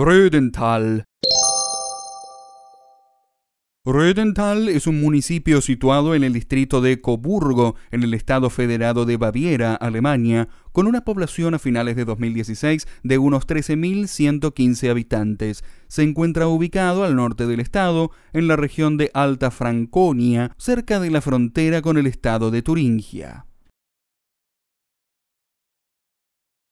Rödental. Rödental es un municipio situado en el distrito de Coburgo, en el estado federado de Baviera, Alemania, con una población a finales de 2016 de unos 13.115 habitantes. Se encuentra ubicado al norte del estado, en la región de Alta Franconia, cerca de la frontera con el estado de Turingia.